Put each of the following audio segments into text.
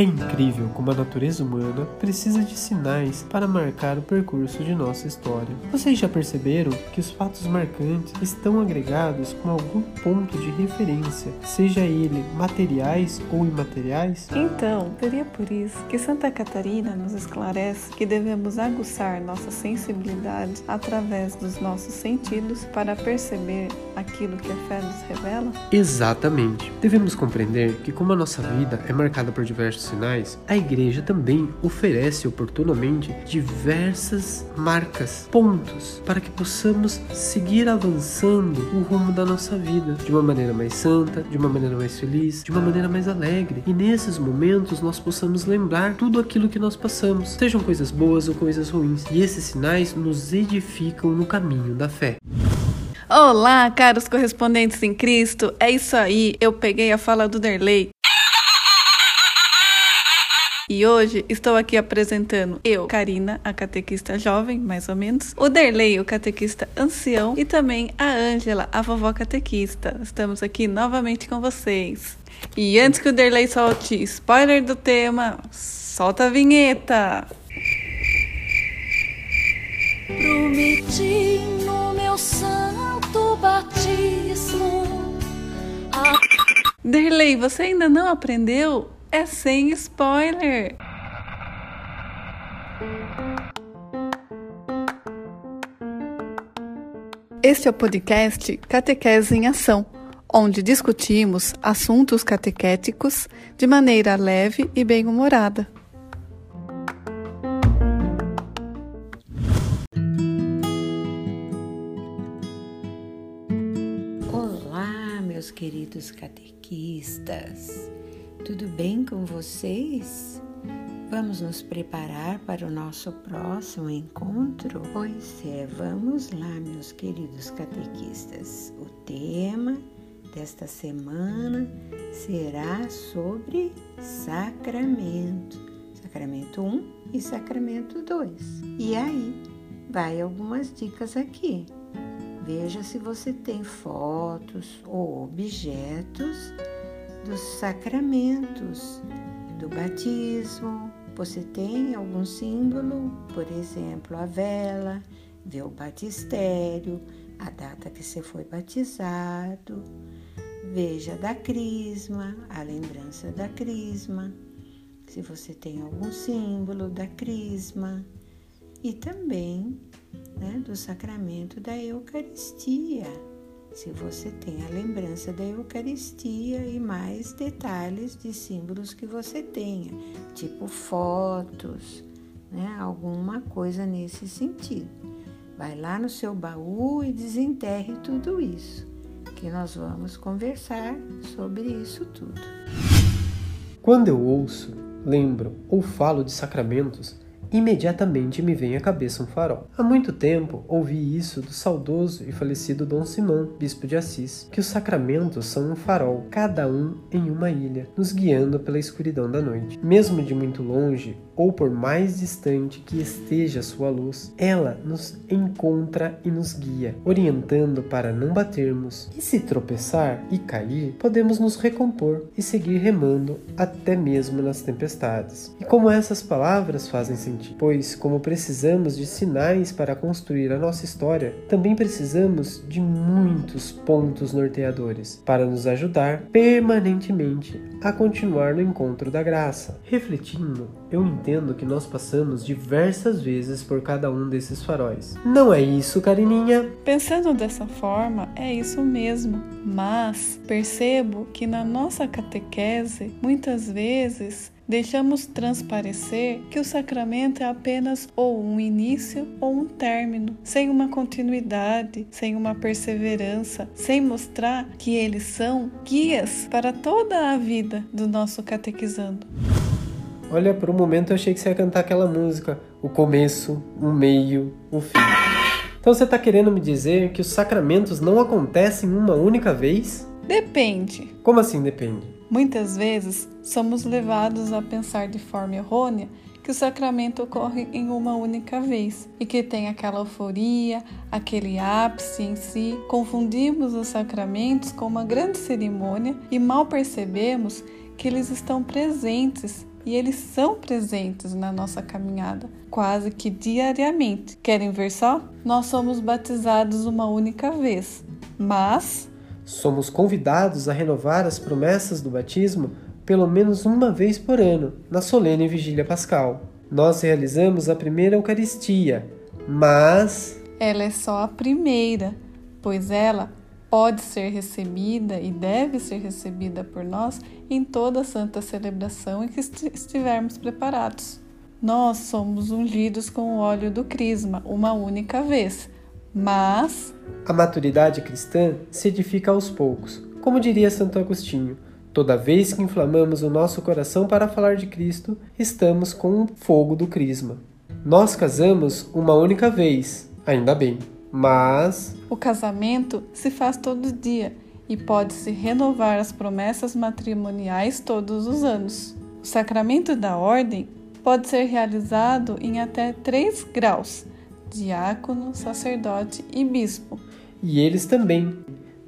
É incrível como a natureza humana precisa de sinais para marcar o percurso de nossa história. Vocês já perceberam que os fatos marcantes estão agregados com algum ponto de referência, seja ele materiais ou imateriais? Então, seria por isso que Santa Catarina nos esclarece que devemos aguçar nossa sensibilidade através dos nossos sentidos para perceber aquilo que a fé nos revela? Exatamente. Devemos compreender que, como a nossa vida é marcada por diversos sinais, a igreja também oferece oportunamente diversas marcas, pontos, para que possamos seguir avançando o rumo da nossa vida de uma maneira mais santa, de uma maneira mais feliz, de uma maneira mais alegre. E nesses momentos nós possamos lembrar tudo aquilo que nós passamos, sejam coisas boas ou coisas ruins. E esses sinais nos edificam no caminho da fé. Olá, caros correspondentes em Cristo. É isso aí, eu peguei a fala do Derley. E hoje estou aqui apresentando eu, Karina, a catequista jovem, mais ou menos, o Derley, o catequista ancião, e também a Ângela, a vovó catequista. Estamos aqui novamente com vocês. E antes que o Derley solte spoiler do tema, solta a vinheta! Prometi no meu santo batismo. A... Derley, você ainda não aprendeu? É sem spoiler! Este é o podcast Catequese em Ação, onde discutimos assuntos catequéticos de maneira leve e bem-humorada. Olá, meus queridos catequistas. Tudo bem com vocês? Vamos nos preparar para o nosso próximo encontro? Pois é, vamos lá, meus queridos catequistas. O tema desta semana será sobre sacramento. Sacramento 1 e sacramento 2. E aí, vai algumas dicas aqui. Veja se você tem fotos ou objetos dos sacramentos, do batismo. Você tem algum símbolo, por exemplo, a vela, vê o batistério, a data que você foi batizado. Veja da crisma, a lembrança da crisma, se você tem algum símbolo da crisma. E também né, do sacramento da Eucaristia se você tem a lembrança da Eucaristia e mais detalhes de símbolos que você tenha, tipo fotos, né? alguma coisa nesse sentido. Vai lá no seu baú e desenterre tudo isso, que nós vamos conversar sobre isso tudo. Quando eu ouço, lembro ou falo de sacramentos, imediatamente me vem à cabeça um farol. Há muito tempo ouvi isso do saudoso e falecido Dom Simão, bispo de Assis, que os sacramentos são um farol, cada um em uma ilha, nos guiando pela escuridão da noite. Mesmo de muito longe, ou por mais distante que esteja sua luz, ela nos encontra e nos guia, orientando para não batermos. E se tropeçar e cair, podemos nos recompor e seguir remando até mesmo nas tempestades. E como essas palavras fazem sentido, pois como precisamos de sinais para construir a nossa história, também precisamos de muitos pontos norteadores para nos ajudar permanentemente a continuar no encontro da graça. Refletindo, eu entendo que nós passamos diversas vezes por cada um desses faróis. Não é isso, Carininha? Pensando dessa forma, é isso mesmo. Mas percebo que na nossa catequese, muitas vezes, deixamos transparecer que o sacramento é apenas ou um início ou um término, sem uma continuidade, sem uma perseverança, sem mostrar que eles são guias para toda a vida do nosso catequizando. Olha, por um momento eu achei que você ia cantar aquela música, o começo, o meio, o fim. Então você está querendo me dizer que os sacramentos não acontecem uma única vez? Depende. Como assim depende? Muitas vezes somos levados a pensar de forma errônea que o sacramento ocorre em uma única vez e que tem aquela euforia, aquele ápice em si. Confundimos os sacramentos com uma grande cerimônia e mal percebemos que eles estão presentes e eles são presentes na nossa caminhada, quase que diariamente. Querem ver só? Nós somos batizados uma única vez, mas somos convidados a renovar as promessas do batismo pelo menos uma vez por ano, na solene vigília pascal. Nós realizamos a primeira Eucaristia, mas ela é só a primeira, pois ela pode ser recebida e deve ser recebida por nós em toda santa celebração em que estivermos preparados. Nós somos ungidos com o óleo do crisma uma única vez, mas a maturidade cristã se edifica aos poucos. Como diria Santo Agostinho, toda vez que inflamamos o nosso coração para falar de Cristo, estamos com o fogo do crisma. Nós casamos uma única vez, ainda bem. Mas o casamento se faz todo dia e pode-se renovar as promessas matrimoniais todos os anos. O sacramento da ordem pode ser realizado em até três graus: diácono, sacerdote e bispo. E eles também,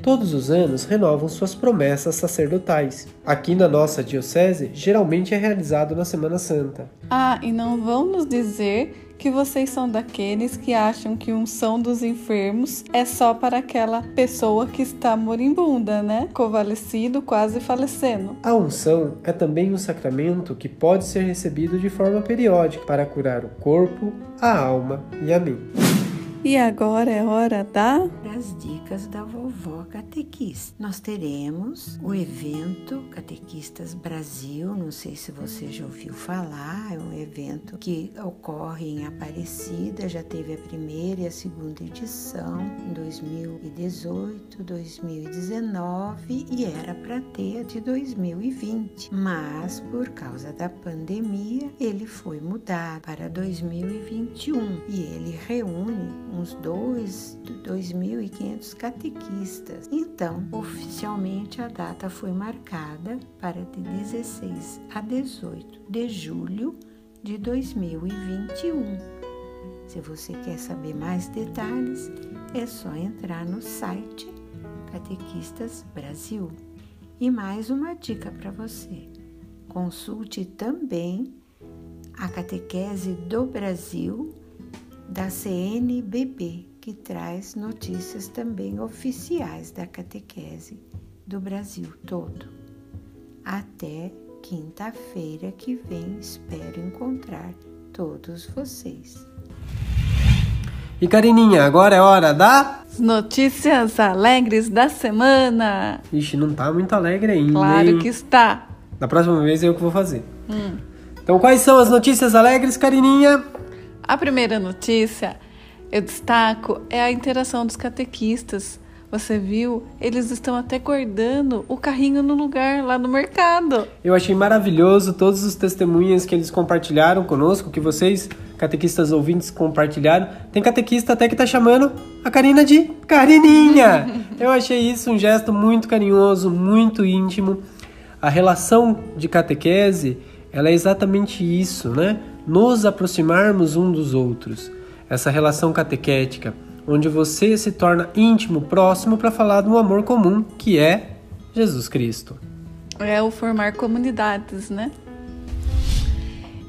todos os anos, renovam suas promessas sacerdotais. Aqui na nossa diocese, geralmente é realizado na Semana Santa. Ah, e não vão nos dizer que vocês são daqueles que acham que unção dos enfermos é só para aquela pessoa que está moribunda, né? Convalescido, quase falecendo. A unção é também um sacramento que pode ser recebido de forma periódica para curar o corpo, a alma e a mente. E agora é hora da das dicas da vovó catequista. Nós teremos o evento Catequistas Brasil, não sei se você já ouviu falar, é um evento que ocorre em Aparecida, já teve a primeira e a segunda edição em 2018, 2019 e era para ter de 2020, mas por causa da pandemia ele foi mudado para 2021 e ele reúne uns dois, 2.500 catequistas. Então, oficialmente a data foi marcada para de 16 a 18 de julho de 2021. Se você quer saber mais detalhes, é só entrar no site Catequistas Brasil. E mais uma dica para você: consulte também a Catequese do Brasil da CNBB, que traz notícias também oficiais da catequese do Brasil todo. Até quinta-feira que vem, espero encontrar todos vocês. E Carininha, agora é hora da notícias alegres da semana. Ixi, não tá muito alegre ainda. Claro hein? que está. Da próxima vez é eu que vou fazer. Hum. Então, quais são as notícias alegres, Carininha? A primeira notícia eu destaco é a interação dos catequistas. Você viu? Eles estão até guardando o carrinho no lugar lá no mercado. Eu achei maravilhoso todos os testemunhos que eles compartilharam conosco, que vocês, catequistas ouvintes, compartilharam. Tem catequista até que tá chamando a Karina de Carininha. Eu achei isso um gesto muito carinhoso, muito íntimo. A relação de catequese, ela é exatamente isso, né? Nos aproximarmos um dos outros. Essa relação catequética, onde você se torna íntimo, próximo para falar um amor comum que é Jesus Cristo. É o formar comunidades, né?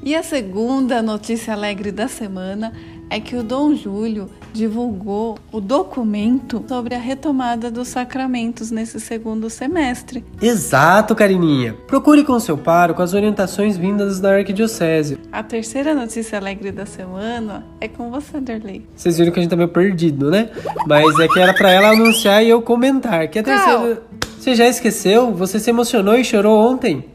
E a segunda notícia alegre da semana é que o Dom Júlio divulgou o documento sobre a retomada dos sacramentos nesse segundo semestre. Exato, Carininha. Procure com seu pároco as orientações vindas da Arquidiocese. A terceira notícia alegre da semana é com você, Derley. Vocês viram que a gente tá meio perdido, né? Mas é que era para ela anunciar e eu comentar. Que a terceira... Você já esqueceu? Você se emocionou e chorou ontem?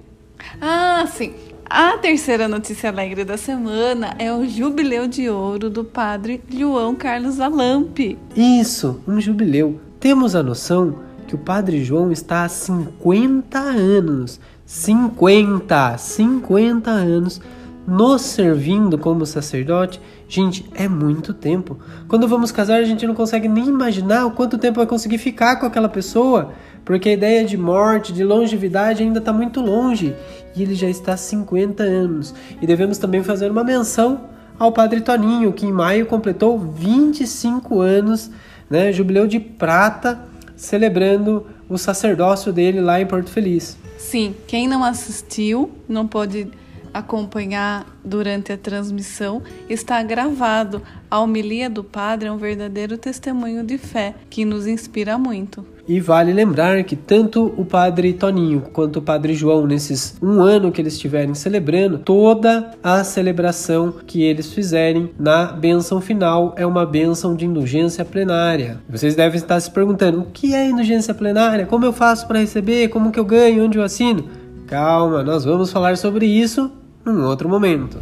Ah, sim. A terceira notícia alegre da semana é o jubileu de ouro do padre João Carlos Alampe. Isso, um jubileu. Temos a noção que o padre João está há 50 anos, 50, 50 anos nos servindo como sacerdote. Gente, é muito tempo. Quando vamos casar, a gente não consegue nem imaginar o quanto tempo vai conseguir ficar com aquela pessoa porque a ideia de morte, de longevidade ainda está muito longe e ele já está há 50 anos. E devemos também fazer uma menção ao Padre Toninho, que em maio completou 25 anos, né, jubileu de prata, celebrando o sacerdócio dele lá em Porto Feliz. Sim, quem não assistiu, não pode acompanhar durante a transmissão, está gravado. A homilia do padre é um verdadeiro testemunho de fé que nos inspira muito. E vale lembrar que tanto o padre Toninho quanto o padre João, nesses um ano que eles estiverem celebrando, toda a celebração que eles fizerem na benção final é uma benção de indulgência plenária. Vocês devem estar se perguntando: o que é indulgência plenária? Como eu faço para receber? Como que eu ganho? Onde eu assino? Calma, nós vamos falar sobre isso num outro momento.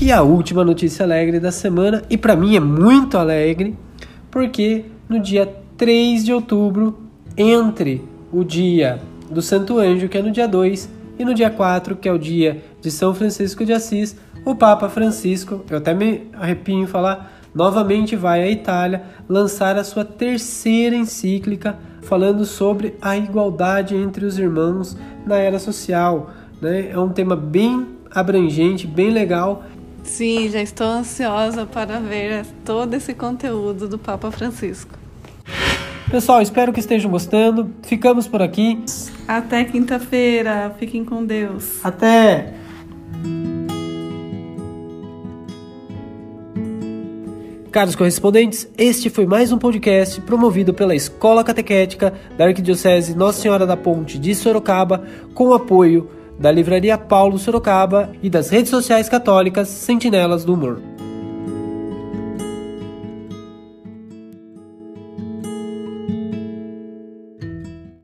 E a última notícia alegre da semana, e para mim é muito alegre, porque no dia 3 de outubro entre o dia do Santo Anjo, que é no dia 2, e no dia 4, que é o dia de São Francisco de Assis, o Papa Francisco, eu até me arrepio em falar, novamente vai à Itália lançar a sua terceira encíclica falando sobre a igualdade entre os irmãos na era social. Né? É um tema bem abrangente, bem legal. Sim, já estou ansiosa para ver todo esse conteúdo do Papa Francisco. Pessoal, espero que estejam gostando. Ficamos por aqui. Até quinta-feira. Fiquem com Deus. Até! Caros correspondentes, este foi mais um podcast promovido pela Escola Catequética da Arquidiocese Nossa Senhora da Ponte de Sorocaba, com apoio da Livraria Paulo Sorocaba e das redes sociais católicas Sentinelas do Humor.